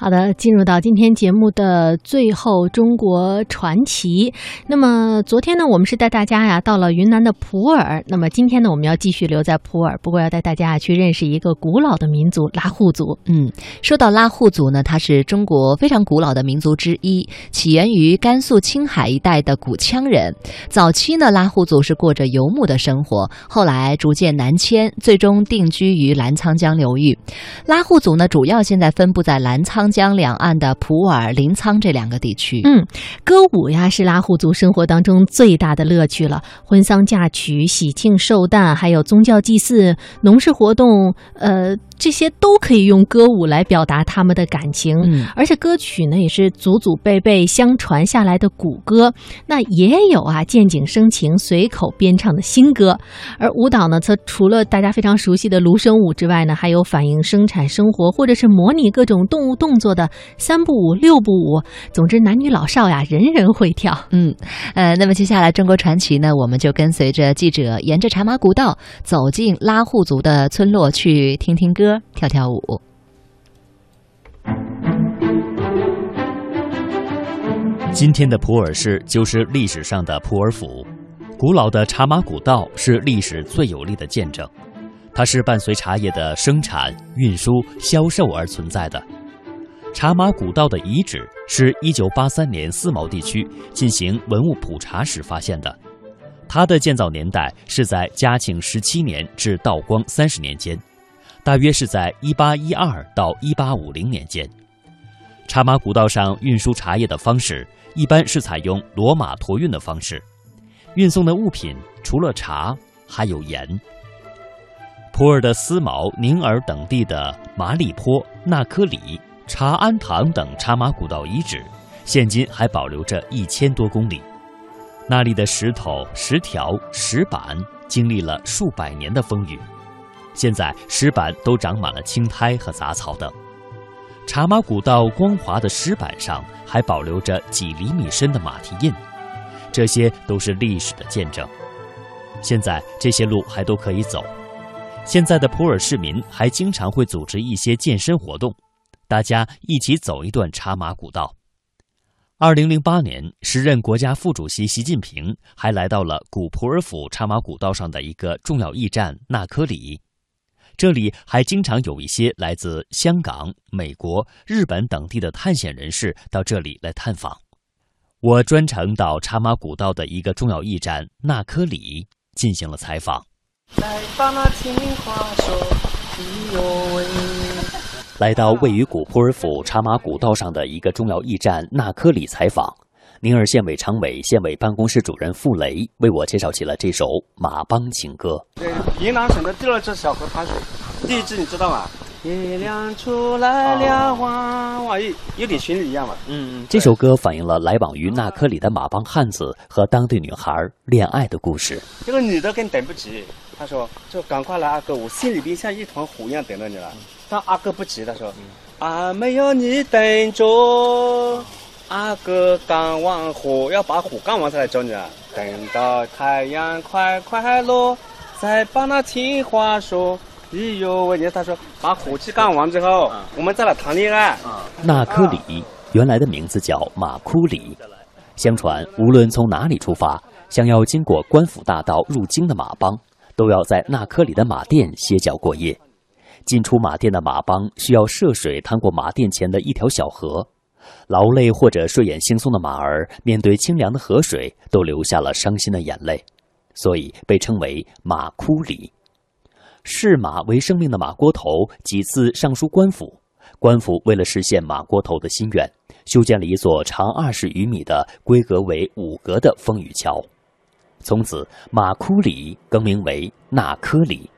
好的，进入到今天节目的最后，中国传奇。那么昨天呢，我们是带大家呀到了云南的普洱。那么今天呢，我们要继续留在普洱，不过要带大家去认识一个古老的民族——拉祜族。嗯，说到拉祜族呢，它是中国非常古老的民族之一，起源于甘肃青海一带的古羌人。早期呢，拉祜族是过着游牧的生活，后来逐渐南迁，最终定居于澜沧江流域。拉祜族呢，主要现在分布在澜沧。江两岸的普洱、临沧这两个地区，嗯，歌舞呀是拉祜族生活当中最大的乐趣了。婚丧嫁娶、喜庆寿诞，还有宗教祭祀、农事活动，呃。这些都可以用歌舞来表达他们的感情，嗯，而且歌曲呢也是祖祖辈辈相传下来的古歌，那也有啊见景生情、随口编唱的新歌。而舞蹈呢，则除了大家非常熟悉的芦笙舞之外呢，还有反映生产生活或者是模拟各种动物动作的三步舞、六步舞。总之，男女老少呀，人人会跳。嗯，呃，那么接下来中国传奇呢，我们就跟随着记者沿着茶马古道走进拉祜族的村落去听听歌。跳跳舞。今天的普洱市就是历史上的普洱府，古老的茶马古道是历史最有力的见证。它是伴随茶叶的生产、运输、销售而存在的。茶马古道的遗址是一九八三年思茅地区进行文物普查时发现的，它的建造年代是在嘉庆十七年至道光三十年间。大约是在一八一二到一八五零年间，茶马古道上运输茶叶的方式一般是采用骡马驮运的方式，运送的物品除了茶还有盐。普洱的思茅、宁洱等地的麻栗坡、纳科里、茶庵堂等茶马古道遗址，现今还保留着一千多公里。那里的石头、石条、石板经历了数百年的风雨。现在石板都长满了青苔和杂草等，茶马古道光滑的石板上还保留着几厘米深的马蹄印，这些都是历史的见证。现在这些路还都可以走。现在的普洱市民还经常会组织一些健身活动，大家一起走一段茶马古道。二零零八年，时任国家副主席习近平还来到了古普洱府茶马古道上的一个重要驿站纳科里。这里还经常有一些来自香港、美国、日本等地的探险人士到这里来探访。我专程到茶马古道的一个重要驿站纳科里进行了采访。来到位于古普洱府茶马古道上的一个重要驿站纳科里采访。宁洱县委常委、县委办公室主任傅雷为我介绍起了这首马帮情歌。对，云南省的第二支小河滩水，第一支你知道吗？月亮出来了，哇哇，有有点旋律一样嘛。嗯嗯。这首歌反映了来往于纳科里的马帮汉子和当地女孩恋爱的故事。这个女的更等不及，她说：“就赶快来，阿哥，我心里边像一团火一样等着你了。”但阿哥不急，他说：“啊，没有你等着。”阿哥干完活要把活干完才来找你啊！等到太阳快快落，再把那情话说。咦呦喂！你看他说把火气干完之后，我们再来谈恋爱。纳科里原来的名字叫马库里，相传无论从哪里出发，想要经过官府大道入京的马帮，都要在纳科里的马店歇脚过夜。进出马店的马帮需要涉水趟过马店前的一条小河。劳累或者睡眼惺忪的马儿，面对清凉的河水，都流下了伤心的眼泪，所以被称为马哭里。视马为生命的马锅头几次上书官府，官府为了实现马锅头的心愿，修建了一座长二十余米的、规格为五格的风雨桥，从此马哭里更名为纳科里。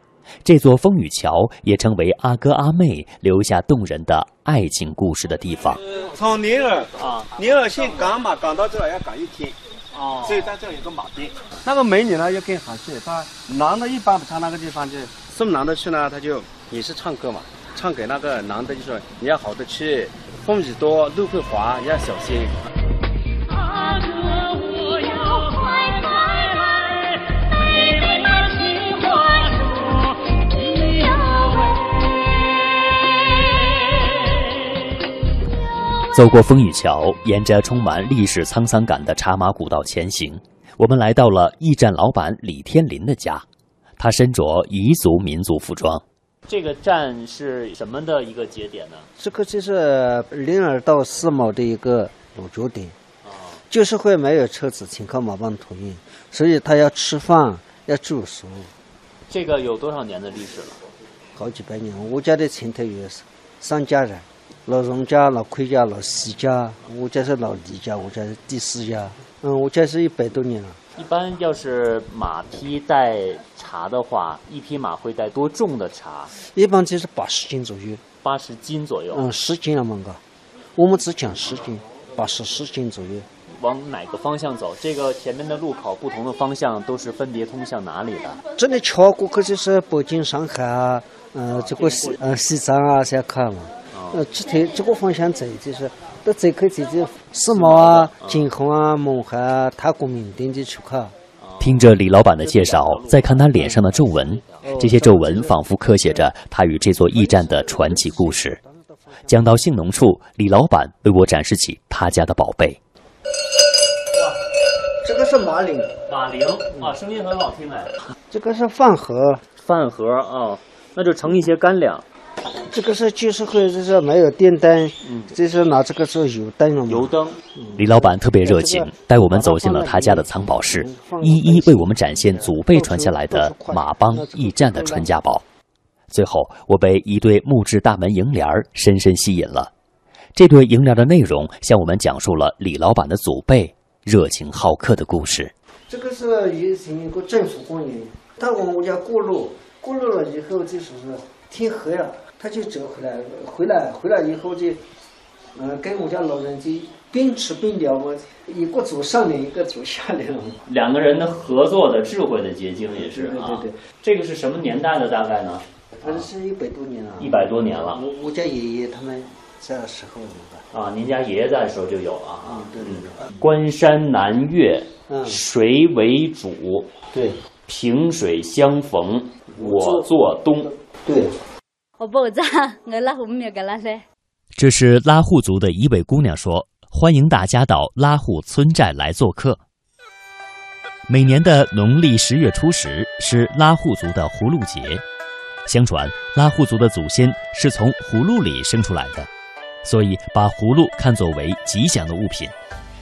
这座风雨桥也成为阿哥阿妹留下动人的爱情故事的地方。从宁洱啊，宁洱县赶马赶到这儿要赶一天，哦，所以在这有个马店。那个美女呢，又更好些，她男的一般不唱那个地方，去送男的去呢，他就也是唱歌嘛，唱给那个男的就说你要好的去，风雨多路会滑，要小心。走过风雨桥，沿着充满历史沧桑感的茶马古道前行，我们来到了驿站老板李天林的家。他身着彝族民族服装。这个站是什么的一个节点呢？这个就是灵儿到四毛的一个落脚点。就是会没有车子，请靠马帮托运，所以他要吃饭，要住宿。这个有多少年的历史了？好几百年。我家的前头有三家人。老荣家、老奎家、老徐家，我家是老李家，我家是第四家。嗯，我家是一百多年了。一般要是马匹带茶的话，一匹马会带多重的茶？一般就是八十斤左右。八十斤左右？嗯，十斤了嘛个。我们只讲十斤，八十十斤左右。往哪个方向走？这个前面的路口不同的方向都是分别通向哪里的？这里桥过去就是北京、上海啊，嗯，这个西呃西藏啊，先看嘛。呃，这头这个方向走，就是到走去走走，世贸啊、金虹啊、勐海啊、泰国缅甸的去看。听着李老板的介绍，再看他脸上的皱纹，这些皱纹仿佛刻写着他与这座驿站的传奇故事。讲到兴农处，李老板为我展示起他家的宝贝。哇，这个是马铃，马铃啊，声音很好听哎。这个是饭盒，饭盒啊，那就盛一些干粮。这个是就是会，就是没有电灯，嗯，这是拿这个做油灯了油灯。李老板特别热情，带我们走进了他家的藏宝室，一一为我们展现祖辈传下来的马帮驿站的传家宝。最后，我被一对木质大门楹联深深吸引了。这对楹联的内容向我们讲述了李老板的祖辈热情好客的故事。这个是以前一个政府官员，到我们家过路，过路了以后就是。天黑了，他就折回来，回来回来以后就，嗯，跟我家老人就边吃边聊嘛，一个走上联，一个走下联了。两个人的合作的智慧的结晶也是啊。对对对，这个是什么年代的大概呢？反正是一百多年了。一百多年了。我我家爷爷他们在的时候的。啊，您家爷爷在的时候就有了啊。对对对。关山难越，谁为主。对。萍水相逢，我做东。对，这是拉祜族的一位姑娘说：“欢迎大家到拉祜村寨来做客。”每年的农历十月初十是拉祜族的葫芦节。相传拉祜族的祖先是从葫芦里生出来的，所以把葫芦看作为吉祥的物品，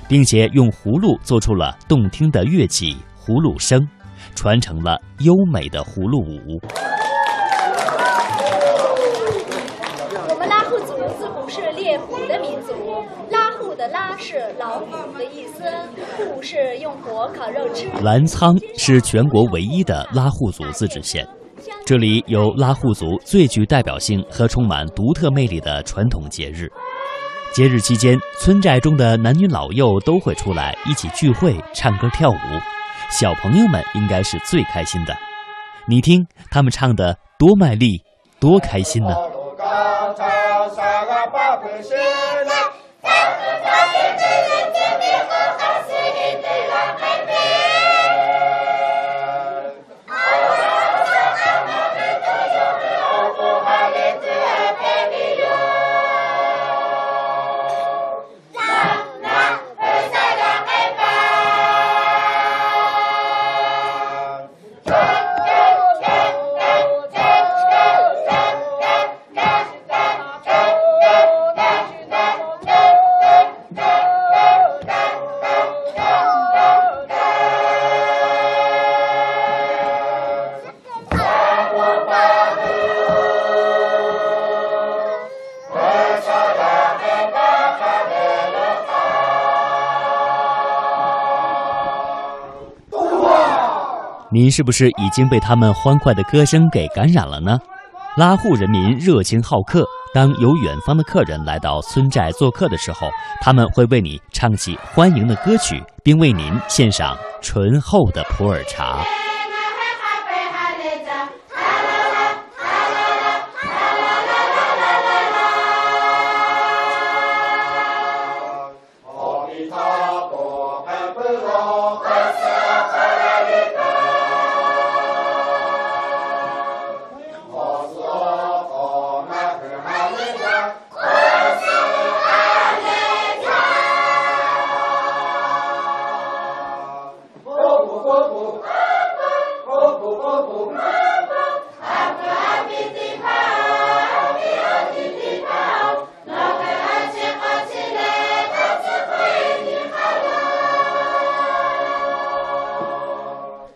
并且用葫芦做出了动听的乐器葫芦声，传承了优美的葫芦舞。是猎虎的民族拉祜的拉是老虎的意思，虎是用火烤肉吃。澜沧是全国唯一的拉祜族自治县，这里有拉祜族最具代表性和充满独特魅力的传统节日。节日期间，村寨中的男女老幼都会出来一起聚会、唱歌跳舞，小朋友们应该是最开心的。你听他们唱的多卖力，多开心呢！Salah 星您是不是已经被他们欢快的歌声给感染了呢？拉祜人民热情好客，当有远方的客人来到村寨做客的时候，他们会为你唱起欢迎的歌曲，并为您献上醇厚的普洱茶。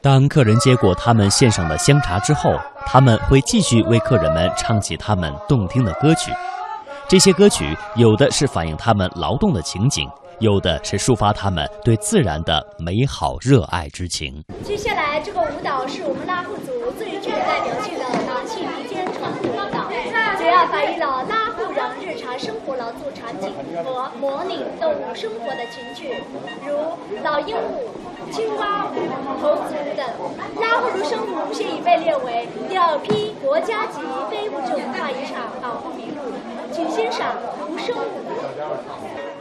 当客人接过他们献上的香茶之后，他们会继续为客人们唱起他们动听的歌曲。这些歌曲有的是反映他们劳动的情景，有的是抒发他们对自然的美好热爱之情。接下来，这个舞蹈是我们拉祜族最具代表性的党庆民间传统舞蹈，主要反映了拉祜人日常生活劳作场景和模拟动物生活的情趣，如老鹰舞、青蛙舞、猴子舞等。拉祜芦笙舞现已被列为第二批国家级非物质文化遗产保护名录，请欣赏芦笙舞。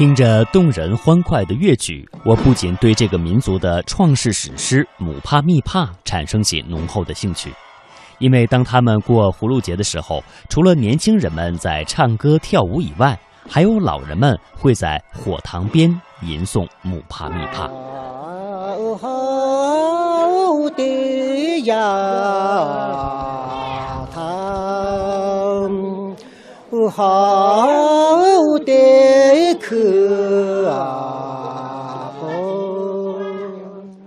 听着动人欢快的乐曲，我不仅对这个民族的创世史诗《姆帕密帕》产生起浓厚的兴趣，因为当他们过葫芦节的时候，除了年轻人们在唱歌跳舞以外，还有老人们会在火塘边吟诵《姆帕密帕》。好的呀，好的可啊！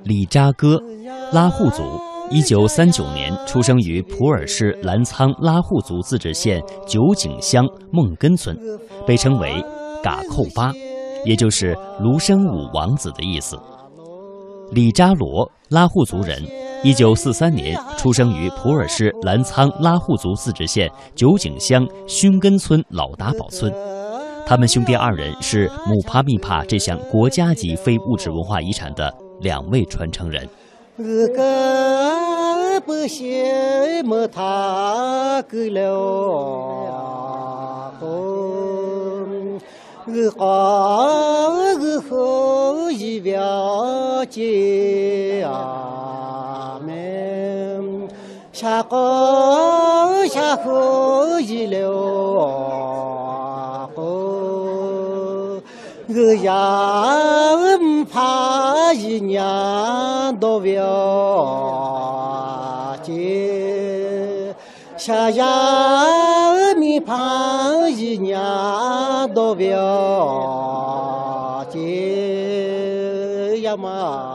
李扎哥，拉祜族，一九三九年出生于普洱市澜沧拉祜族自治县九井乡孟根村，被称为“嘎扣巴”，也就是芦笙舞王子的意思。李扎罗，拉祜族人，一九四三年出生于普洱市澜沧拉祜族自治县九井乡熏根村老达堡村。他们兄弟二人是姆帕密帕这项国家级非物质文化遗产的两位传承人。我呀唔怕一娘都不要紧，下呀咪怕一娘都不要紧呀嘛，